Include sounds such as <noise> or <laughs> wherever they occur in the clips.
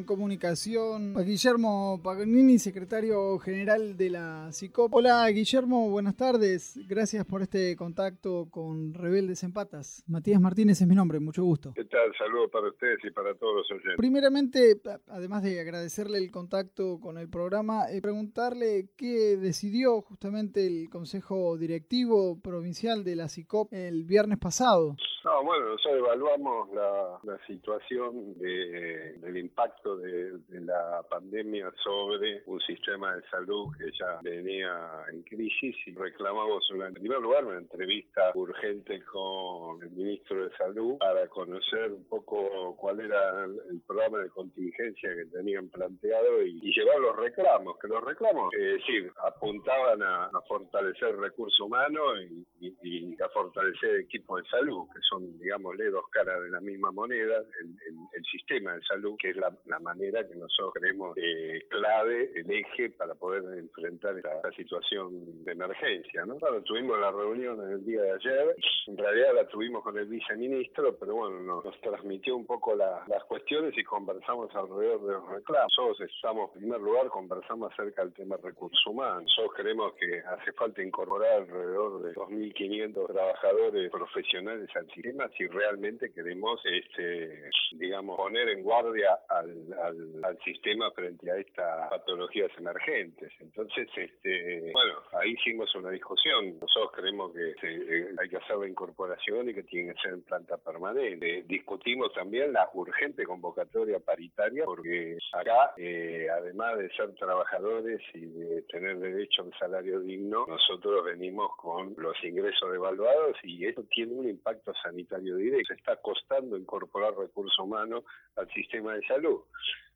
en comunicación a Guillermo Paganini, secretario general de la CICOP. Hola Guillermo, buenas tardes. Gracias por este contacto con Rebeldes en Patas. Matías Martínez es mi nombre, mucho gusto. ¿Qué tal? Saludos para ustedes y para todos los oyentes. Primeramente, además de agradecerle el contacto con el programa, eh, preguntarle qué decidió justamente el Consejo Directivo Provincial de la CICOP el viernes pasado. No, bueno, nosotros evaluamos la, situación del impacto de, la pandemia sobre un sistema de salud que ya venía en crisis y reclamamos en primer lugar una entrevista urgente con el ministro de Salud para conocer un poco cuál era el programa de contingencia que tenían planteado y, llevar los reclamos, que los reclamos, es decir, apuntaban a, fortalecer recursos humanos y, y, a fortalecer equipos de salud, que son, digámosle, dos caras de la misma moneda, el, sistema de salud, que es la, manera que nosotros creemos eh, clave, el eje para poder enfrentar esta, situación de emergencia. ¿no? Tuvimos la reunión en el día de ayer, en realidad la tuvimos con el viceministro, pero bueno, nos, transmitió un poco las cuestiones y conversamos alrededor de los reclamos. Nosotros estamos, en primer lugar, conversamos acerca del tema recursos humanos. Nosotros creemos que hace falta incorporar alrededor de 2.500 trabajadores profesionales al sistema si realmente queremos, este, digamos, poner en guardia al, al, sistema frente a estas patologías emergentes. Entonces, este, bueno, ahí hicimos una discusión. Nosotros creemos que eh, hay que hacer la incorporación y que tiene que ser en planta permanente. discutimos también la urgente convocatoria paritaria porque acá, eh, además de ser trabajadores y de tener derecho a un salario digno, nosotros venimos con los ingresos devaluados y esto tiene un impacto sanitario directo. Se está costando incorporar recursos humanos al sistema de salud.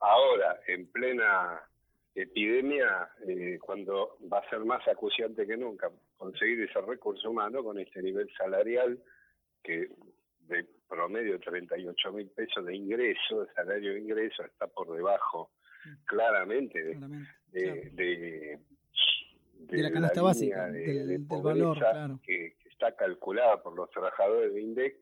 Ahora, en plena epidemia, eh, cuando va a ser más acuciante que nunca conseguir ese recurso humano con este nivel salarial que de promedio de 38 mil pesos de ingreso, de salario de ingreso, está por debajo claramente de, de, la canasta básica, del, valor, claro. que, está calculada por los trabajadores de INDEC,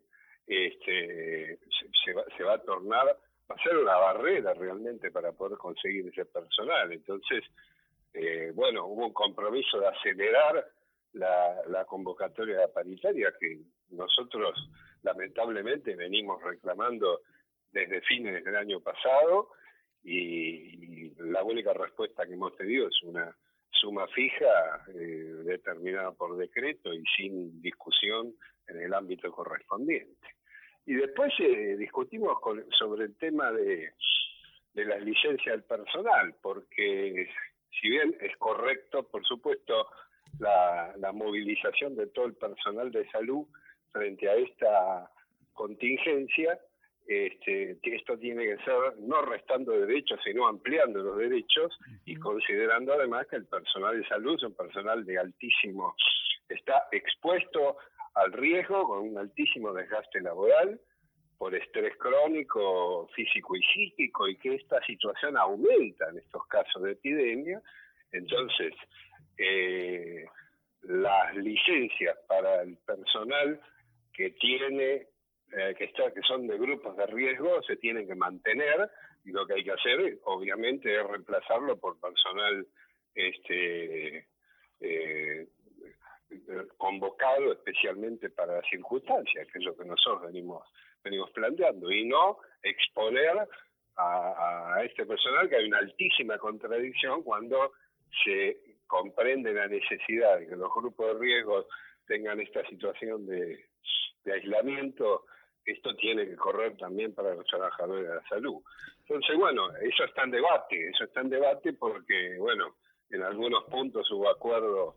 este, se, va, se va a tornar, va a ser una barrera realmente para poder conseguir ese personal. Entonces, eh, bueno, hubo un compromiso de acelerar la, convocatoria paritaria que nosotros lamentablemente venimos reclamando desde fines del año pasado y, la única respuesta que hemos tenido es una suma fija eh, determinada por decreto y sin discusión en el ámbito correspondiente. Y después eh, discutimos sobre el tema de, de las licencias del personal, porque si bien es correcto, por supuesto, la, la movilización de todo el personal de salud frente a esta contingencia, este, esto tiene que ser no restando derechos, sino ampliando los derechos y considerando además que el personal de salud es un personal de altísimo, está expuesto al riesgo con un altísimo desgaste laboral por estrés crónico, físico y psíquico, y que esta situación aumenta en estos casos de epidemia. Entonces, eh, las licencias para el personal que tiene eh, que, está, que son de grupos de riesgo se tienen que mantener y lo que hay que hacer obviamente es reemplazarlo por personal este eh, convocado especialmente para las circunstancias, que es lo que nosotros venimos, venimos planteando, y no exponer a, a este personal que hay una altísima contradicción cuando se comprende la necesidad de que los grupos de riesgo tengan esta situación de, de aislamiento, esto tiene que correr también para los trabajadores de la salud. Entonces, bueno, eso está en debate, eso está en debate porque, bueno, en algunos puntos hubo acuerdo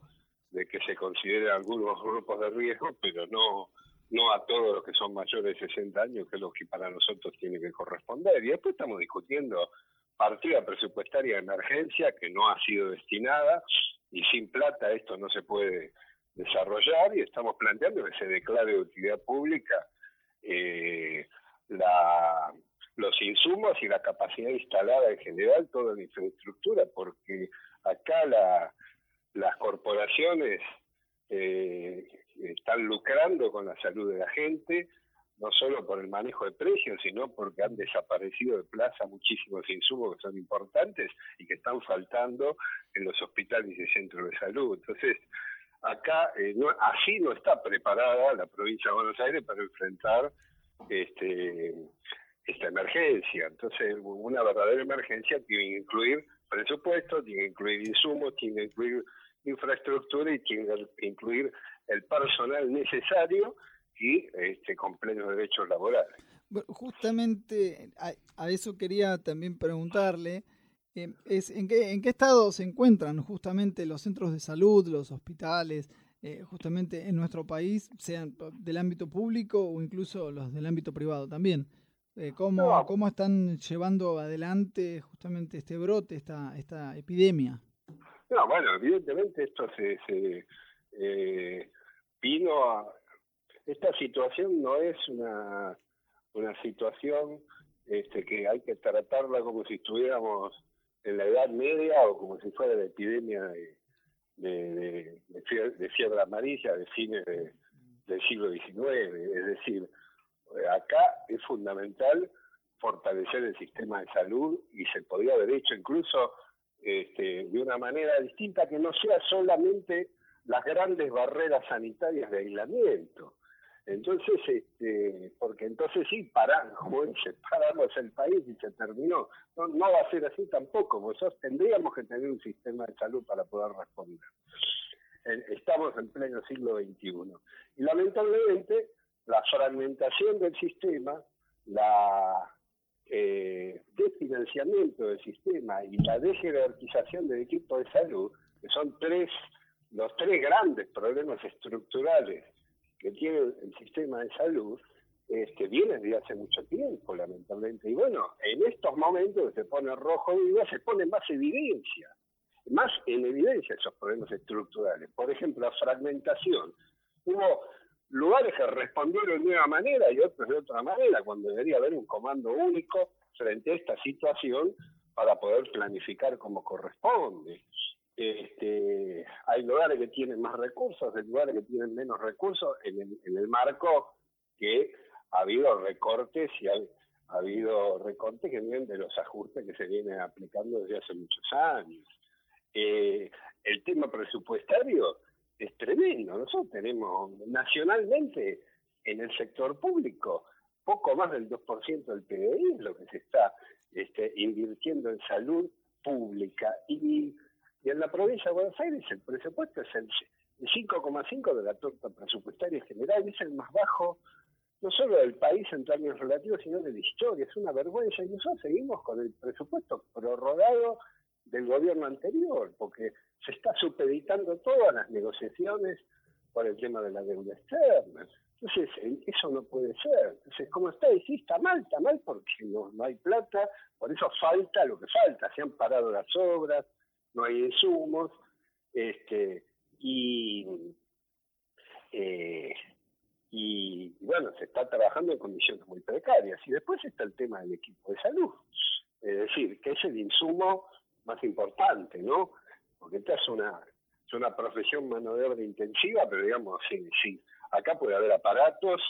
de que se consideren algunos grupos de riesgo, pero no no a todos los que son mayores de 60 años, que es lo que para nosotros tiene que corresponder. Y después estamos discutiendo partida presupuestaria de emergencia que no ha sido destinada y sin plata esto no se puede desarrollar y estamos planteando que se declare de utilidad pública eh, la, los insumos y la capacidad instalada en general, toda la infraestructura, porque acá la, las corporaciones eh, están lucrando con la salud de la gente, no solo por el manejo de precios, sino porque han desaparecido de plaza muchísimos insumos que son importantes y que están faltando en los hospitales y centros de salud. Entonces, acá eh, no, así no está preparada la provincia de Buenos Aires para enfrentar este, esta emergencia. Entonces, una verdadera emergencia tiene que incluir presupuesto, tiene que incluir insumos, tiene que incluir infraestructura y tiene que incluir el personal necesario y este, con plenos derechos laborales. justamente a, eso quería también preguntarle, eh, es, ¿en, qué, ¿en qué estado se encuentran justamente los centros de salud, los hospitales, eh, justamente en nuestro país, sean del ámbito público o incluso los del ámbito privado también? Eh, ¿cómo, ¿Cómo están llevando adelante justamente este brote, esta, esta epidemia? No, bueno, evidentemente esto se, se vino a, esta situación no es una, una situación este, que hay que tratarla como si estuviéramos en la Edad Media o como si fuera la epidemia de, de, de, fiebre, amarilla de fines del siglo XIX. Es decir, acá es fundamental fortalecer el sistema de salud y se podría haber hecho incluso este, de una manera distinta que no sea solamente las grandes barreras sanitarias de aislamiento, entonces, este, porque entonces sí, paramos, como dice, paramos el país y se terminó. No, no va a ser así tampoco, nosotros tendríamos que tener un sistema de salud para poder responder. Estamos en pleno siglo XXI. Y lamentablemente, la fragmentación del sistema, la eh, desfinanciamiento del sistema y la dejerarquización del equipo de salud, que son tres, los tres grandes problemas estructurales que tiene el sistema de salud este, viene desde hace mucho tiempo, lamentablemente. Y bueno, en estos momentos que se pone rojo vivo, se pone más evidencia, más en evidencia esos problemas estructurales. Por ejemplo, la fragmentación. Hubo lugares que respondieron de una manera y otros de otra manera, cuando debería haber un comando único frente a esta situación para poder planificar como corresponde. Este, hay lugares que tienen más recursos, hay lugares que tienen menos recursos, en el, marco que ha habido recortes y ha, habido recortes que vienen de los ajustes que se vienen aplicando desde hace muchos años. Eh, el tema presupuestario es tremendo. Nosotros tenemos nacionalmente en el sector público poco más del 2% del PDI, lo que se está este, invirtiendo en salud pública. Y y en la provincia de Buenos Aires el presupuesto es el 5,5 de la torta presupuestaria general, es el más bajo no solo del país en términos relativos, sino de la historia. Es una vergüenza y nosotros seguimos con el presupuesto prorrogado del gobierno anterior, porque se está supeditando todas las negociaciones por el tema de la deuda externa. Entonces, eso no puede ser. Entonces, como está está mal, está mal porque no, no hay plata, por eso falta lo que falta. Se han parado las obras, no hay insumos, este, eh, y bueno, se está trabajando en condiciones muy precarias. Y después está el tema del equipo de salud, es decir, que es el insumo más importante, ¿no? Porque esta es una, es una profesión mano de obra intensiva, pero digamos, sí, sí, acá puede haber aparatos,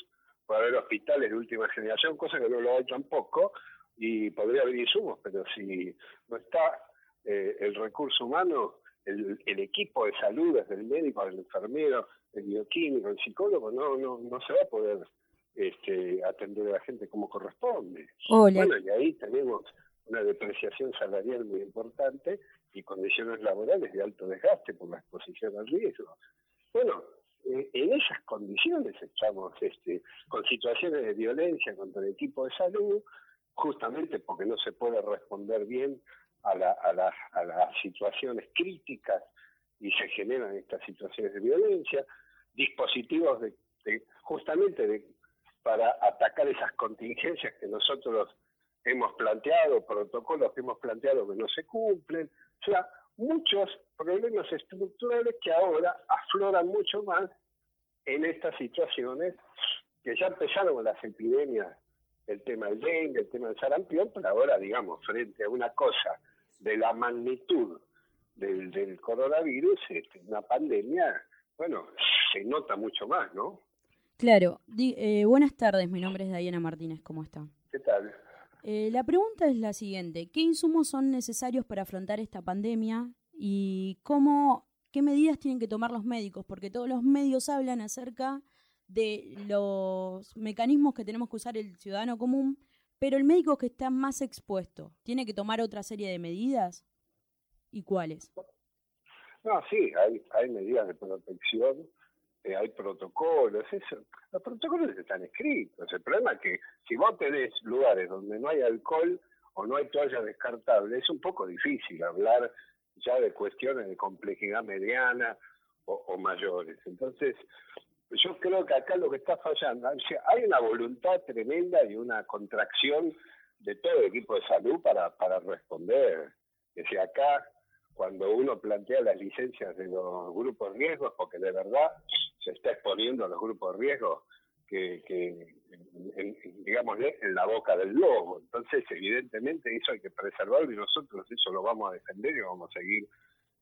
puede haber hospitales de última generación, cosa que no lo hay tampoco, y podría haber insumos, pero si no está eh, el recurso humano, el, equipo de salud, desde el médico, el enfermero, el bioquímico, el psicólogo, no, no, no se va a poder este, atender a la gente como corresponde. Bueno, y ahí tenemos una depreciación salarial muy importante y condiciones laborales de alto desgaste por la exposición al riesgo. Bueno, eh, en esas condiciones estamos este, con situaciones de violencia contra el equipo de salud, justamente porque no se puede responder bien a, la, a, las situaciones críticas y se generan estas situaciones de violencia, dispositivos de, justamente de, para atacar esas contingencias que nosotros hemos planteado, protocolos que hemos planteado que no se cumplen, o sea, muchos problemas estructurales que ahora afloran mucho más en estas situaciones que ya empezaron con las epidemias, el tema del dengue, el tema del sarampión, pero ahora, digamos, frente a una cosa de la magnitud del, del coronavirus, este, una pandemia, bueno, se nota mucho más, ¿no? Claro. Eh, buenas tardes, mi nombre es Diana Martínez, ¿cómo está? ¿Qué tal? Eh, la pregunta es la siguiente, ¿qué insumos son necesarios para afrontar esta pandemia y cómo, qué medidas tienen que tomar los médicos? Porque todos los medios hablan acerca de los mecanismos que tenemos que usar el ciudadano común, pero el médico que está más expuesto, ¿tiene que tomar otra serie de medidas? ¿Y cuáles? No, sí, hay, hay medidas de protección, eh, hay protocolos, eso. Los protocolos están escritos. El problema es que si vos tenés lugares donde no hay alcohol o no hay toallas descartables, es un poco difícil hablar ya de cuestiones de complejidad mediana o mayores. Entonces, yo creo que acá lo que está fallando, hay una voluntad tremenda y una contracción de todo el equipo de salud para, para responder. Es decir, acá cuando uno plantea las licencias de los grupos riesgos, porque de verdad se está exponiendo a los grupos de riesgo que, que digamos, en la boca del lobo. Entonces, evidentemente, eso hay que preservarlo y nosotros eso lo vamos a defender y vamos a seguir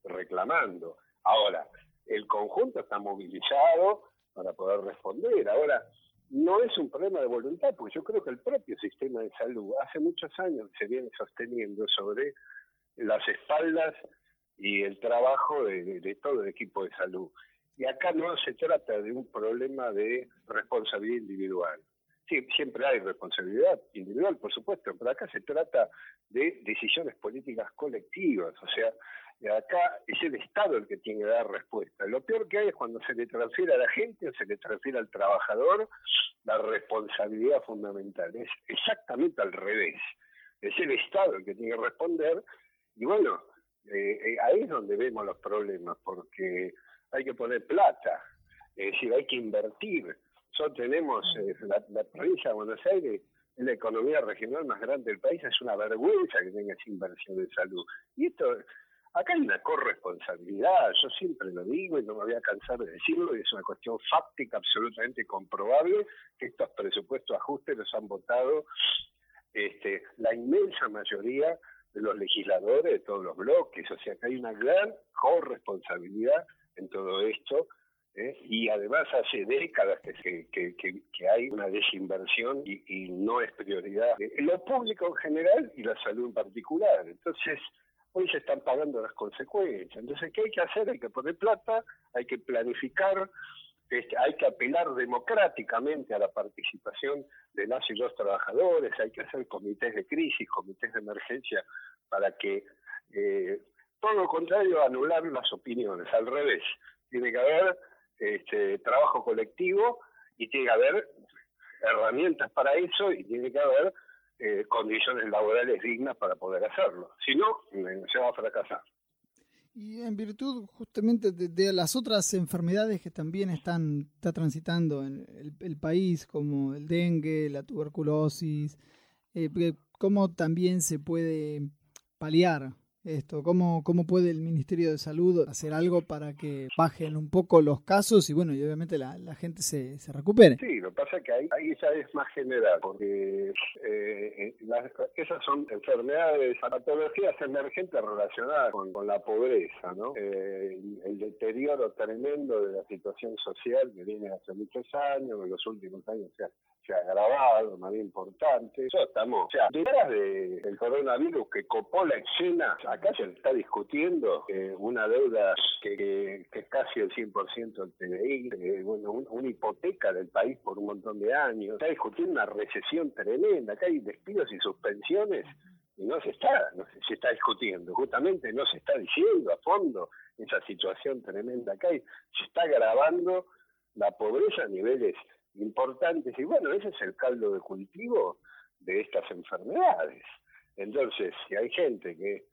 reclamando. Ahora, el conjunto está movilizado, para poder responder. Ahora, no es un problema de voluntad, porque yo creo que el propio sistema de salud hace muchos años se viene sosteniendo sobre las espaldas y el trabajo de, todo el equipo de salud. Y acá no se trata de un problema de responsabilidad individual. Sí, siempre hay responsabilidad individual, por supuesto, pero acá se trata de decisiones políticas colectivas, o sea, acá es el Estado el que tiene que dar respuesta. Lo peor que hay es cuando se le transfiere a la gente o se le transfiere al trabajador la responsabilidad fundamental. Es exactamente al revés. Es el Estado el que tiene que responder y bueno, eh, eh, ahí es donde vemos los problemas, porque hay que poner plata, es decir, hay que invertir. Nosotros tenemos eh, la, la provincia de Buenos Aires es la economía regional más grande del país, es una vergüenza que tenga esa inversión de salud. Y esto Acá hay una corresponsabilidad, yo siempre lo digo y no me voy a cansar de decirlo, y es una cuestión fáctica absolutamente comprobable que estos presupuestos ajustes los han votado este, la inmensa mayoría de los legisladores de todos los bloques, o sea que hay una gran corresponsabilidad en todo esto, ¿eh? y además hace décadas que, que, que, hay una desinversión y, no es prioridad lo público en general y la salud en particular. Entonces, hoy se están pagando las consecuencias. Entonces, ¿qué hay que hacer? Hay que poner plata, hay que planificar, este, hay que apelar democráticamente a la participación de las y los trabajadores, hay que hacer comités de crisis, comités de emergencia, para que eh, todo lo contrario, anular las opiniones, al revés. Tiene que haber este, trabajo colectivo y tiene que haber herramientas para eso y tiene que haber eh, condiciones laborales dignas para poder hacerlo. Si no, eh, se va a fracasar. Y en virtud justamente de, las otras enfermedades que también están está transitando en el, país, como el dengue, la tuberculosis, eh, ¿cómo también se puede paliar esto? ¿Cómo, ¿Cómo puede el Ministerio de Salud hacer algo para que bajen un poco los casos y bueno, y obviamente la, la gente se, se recupere? Sí, lo que pasa es que ahí, ahí ya es más general, porque eh, eh esas son enfermedades, patologías emergentes relacionadas con, con la pobreza, ¿no? Eh, el deterioro tremendo de la situación social que viene hace muchos años, en los últimos años se ha, se ha agravado, más importante. Eso estamos, o sea, detrás del coronavirus que copó la escena, acá se está discutiendo eh, una deuda que, es casi el 100% del PDI, eh, bueno, una hipoteca del país por un montón de años, está discutiendo una recesión tremenda, acá hay despidos y suspensiones y no se está, no se, está discutiendo, justamente no se está diciendo a fondo esa situación tremenda que hay, se está agravando la pobreza a niveles importantes y bueno, ese es el caldo de cultivo de estas enfermedades. Entonces, si hay gente que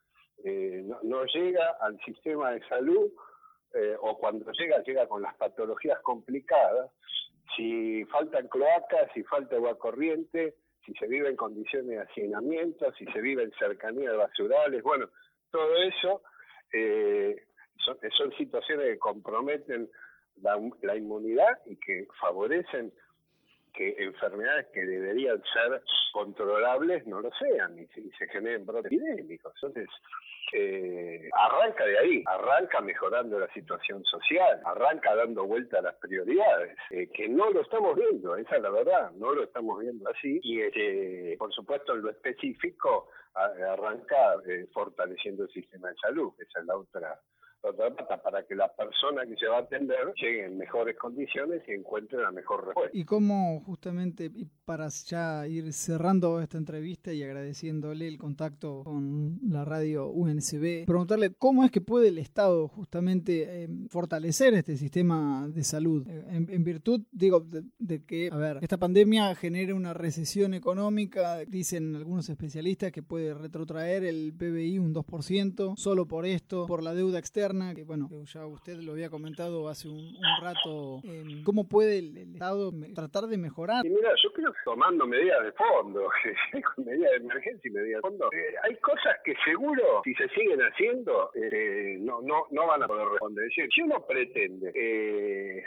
eh, no, llega al sistema de salud eh, o cuando llega, llega con las patologías complicadas, si faltan cloacas, si falta agua corriente, si se vive en condiciones de hacinamiento, si se vive en cercanía de basurales, bueno, todo eso eh, son, situaciones que comprometen la, la, inmunidad y que favorecen que enfermedades que deberían ser controlables no lo sean y se, generen brotes epidémicos. Entonces, eh, arranca de ahí, arranca mejorando la situación social, arranca dando vuelta a las prioridades, eh, que no lo estamos viendo, esa es la verdad, no lo estamos viendo así, y este, por supuesto en lo específico arranca eh, fortaleciendo el sistema de salud, esa es la otra para que la persona que se va a atender llegue en mejores condiciones y encuentre la mejor respuesta. Y cómo justamente, para ya ir cerrando esta entrevista y agradeciéndole el contacto con la radio UNCB, preguntarle cómo es que puede el Estado justamente eh, fortalecer este sistema de salud, eh, en, virtud, digo, de, que, a ver, esta pandemia genera una recesión económica, dicen algunos especialistas que puede retrotraer el PBI un 2%, solo por esto, por la deuda externa, que bueno, ya usted lo había comentado hace un, rato, em, ¿cómo puede el, Estado tratar de mejorar? Y mira, yo creo que tomando medidas de fondo, <laughs> medidas de emergencia y medidas de fondo, eh, hay cosas que seguro, si se siguen haciendo, eh, no, no, no van a poder responder. Es decir, si uno pretende eh,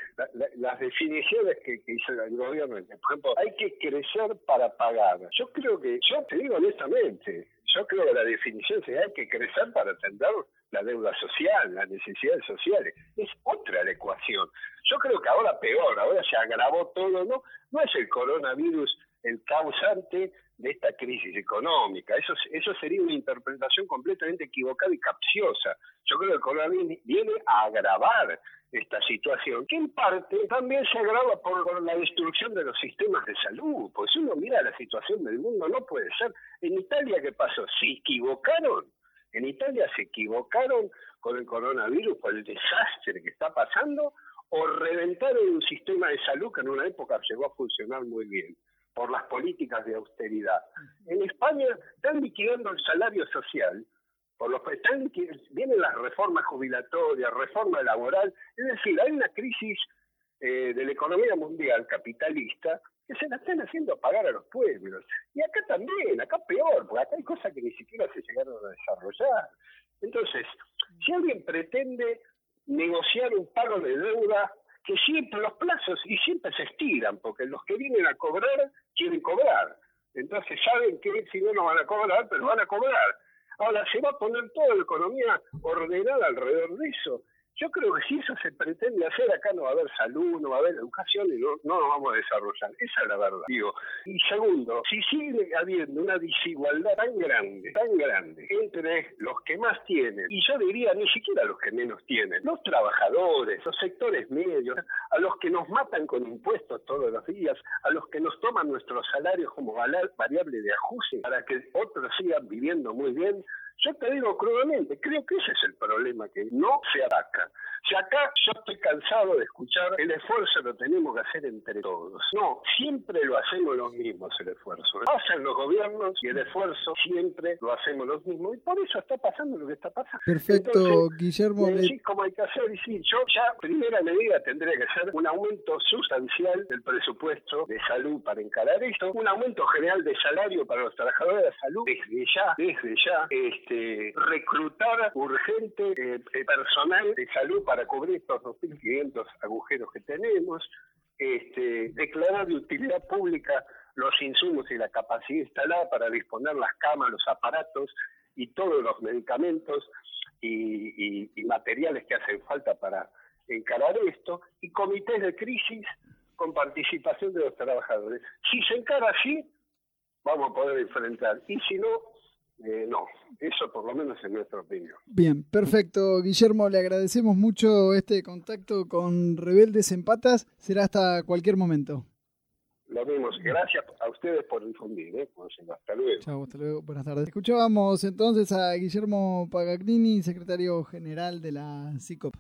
las definiciones que, hizo el gobierno, por ejemplo, hay que crecer para pagar. Yo creo que, yo te digo honestamente, yo creo que la definición sería que crecer para atender la deuda social, las necesidades sociales. Es otra la ecuación. Yo creo que ahora peor, ahora se agravó todo, ¿no? No es el coronavirus el causante de esta crisis económica. Eso, eso sería una interpretación completamente equivocada y capciosa. Yo creo que el coronavirus viene a agravar esta situación, que en parte también se agrava por, la destrucción de los sistemas de salud. Pues si uno mira la situación del mundo, no puede ser. En Italia, ¿qué pasó? ¿Se equivocaron? En Italia se equivocaron con el coronavirus, por el desastre que está pasando, o reventaron un sistema de salud que en una época llegó a funcionar muy bien por las políticas de austeridad. En España están liquidando el salario social, por los están, vienen las reformas jubilatorias, reforma laboral, es decir, hay una crisis eh, de la economía mundial capitalista que se la están haciendo pagar a los pueblos. Y acá también, acá peor, porque acá hay cosas que ni siquiera se llegaron a desarrollar. Entonces, si alguien pretende negociar un pago de deuda, que siempre los plazos y siempre se estiran, porque los que vienen a cobrar quieren cobrar. Entonces saben que si no, no van a cobrar, pero van a cobrar. Ahora, se va a poner toda la economía ordenada alrededor de eso. Yo creo que si eso se pretende hacer, acá no va a haber salud, no va a haber educación y no, no nos vamos a desarrollar. Esa es la verdad. Digo. Y segundo, si sigue habiendo una desigualdad tan grande, tan grande, entre los que más tienen, y yo diría ni siquiera los que menos tienen, los trabajadores, los sectores medios, a los que nos matan con impuestos todos los días, a los que nos toman nuestros salarios como variable de ajuste para que otros sigan viviendo muy bien, yo te digo crudamente, creo que ese es el problema, que no se ataca. Si acá yo estoy cansado de escuchar, el esfuerzo lo tenemos que hacer entre todos. No, siempre lo hacemos los mismos el esfuerzo. Hacen los gobiernos y el esfuerzo siempre lo hacemos los mismos. Y por eso está pasando lo que está pasando. Perfecto, Guillermo. Sí, como hay que hacer, y sí, yo ya, primera medida tendría que ser un aumento sustancial del presupuesto de salud para encarar esto, un aumento general de salario para los trabajadores de salud desde ya, desde ya, este, reclutar urgente eh, personal de salud para cubrir estos 2.500 agujeros que tenemos, este, declarar de utilidad pública los insumos y la capacidad instalada para disponer las camas, los aparatos y todos los medicamentos y, materiales que hacen falta para encarar esto, y comités de crisis con participación de los trabajadores. Si se encara así, vamos a poder enfrentar, y si no, eh, no, eso por lo menos es nuestra opinión. Bien, perfecto. Guillermo, le agradecemos mucho este contacto con Rebeldes en Patas. Será hasta cualquier momento. Lo vemos. Gracias a ustedes por difundir. ¿eh? Hasta luego. Chao, hasta luego. Buenas tardes. Escuchábamos entonces a Guillermo Pagagnini, secretario general de la CICOP.